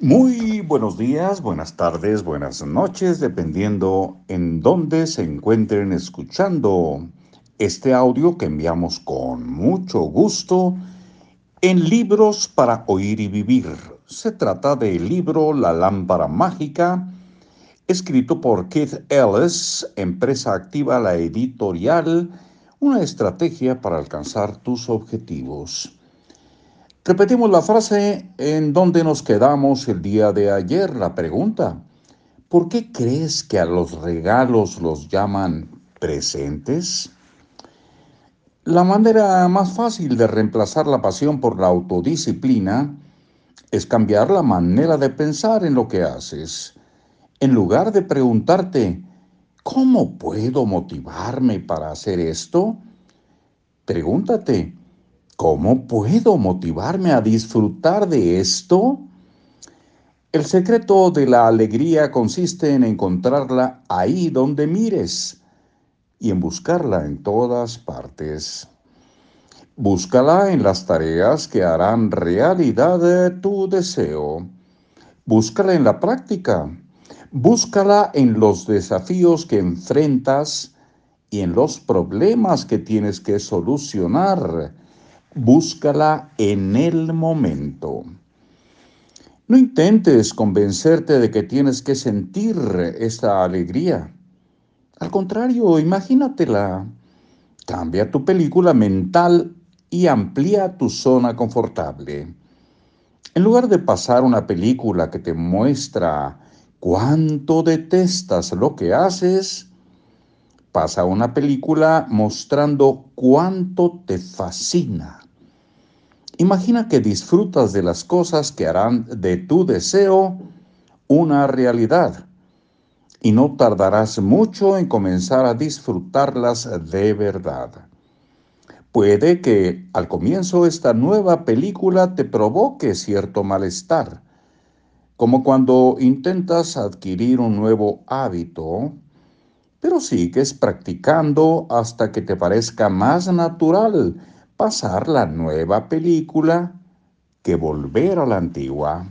Muy buenos días, buenas tardes, buenas noches, dependiendo en dónde se encuentren escuchando este audio que enviamos con mucho gusto en Libros para Oír y Vivir. Se trata del libro La Lámpara Mágica, escrito por Keith Ellis, empresa activa la editorial, una estrategia para alcanzar tus objetivos. Repetimos la frase en donde nos quedamos el día de ayer. La pregunta, ¿por qué crees que a los regalos los llaman presentes? La manera más fácil de reemplazar la pasión por la autodisciplina es cambiar la manera de pensar en lo que haces. En lugar de preguntarte, ¿cómo puedo motivarme para hacer esto? Pregúntate, ¿Cómo puedo motivarme a disfrutar de esto? El secreto de la alegría consiste en encontrarla ahí donde mires y en buscarla en todas partes. Búscala en las tareas que harán realidad tu deseo. Búscala en la práctica. Búscala en los desafíos que enfrentas y en los problemas que tienes que solucionar búscala en el momento. No intentes convencerte de que tienes que sentir esta alegría. Al contrario, imagínatela. Cambia tu película mental y amplía tu zona confortable. En lugar de pasar una película que te muestra cuánto detestas lo que haces, pasa una película mostrando cuánto te fascina. Imagina que disfrutas de las cosas que harán de tu deseo una realidad y no tardarás mucho en comenzar a disfrutarlas de verdad. Puede que al comienzo esta nueva película te provoque cierto malestar, como cuando intentas adquirir un nuevo hábito, pero sigues practicando hasta que te parezca más natural pasar la nueva película que volver a la antigua.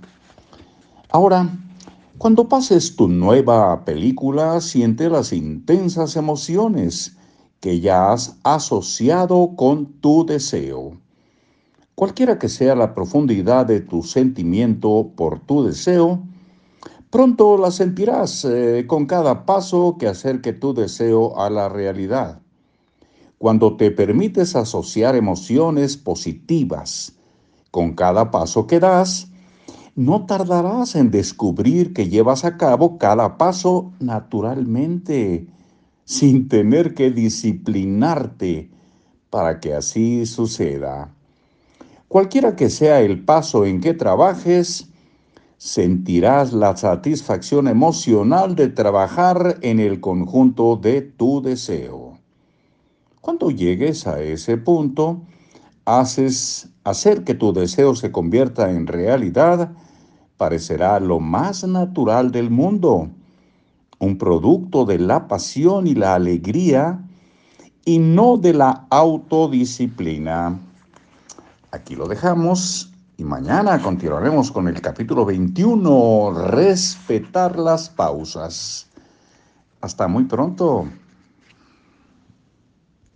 Ahora, cuando pases tu nueva película, siente las intensas emociones que ya has asociado con tu deseo. Cualquiera que sea la profundidad de tu sentimiento por tu deseo, pronto la sentirás eh, con cada paso que acerque tu deseo a la realidad. Cuando te permites asociar emociones positivas con cada paso que das, no tardarás en descubrir que llevas a cabo cada paso naturalmente, sin tener que disciplinarte para que así suceda. Cualquiera que sea el paso en que trabajes, sentirás la satisfacción emocional de trabajar en el conjunto de tu deseo. Cuando llegues a ese punto, haces hacer que tu deseo se convierta en realidad, parecerá lo más natural del mundo, un producto de la pasión y la alegría y no de la autodisciplina. Aquí lo dejamos y mañana continuaremos con el capítulo 21, respetar las pausas. Hasta muy pronto.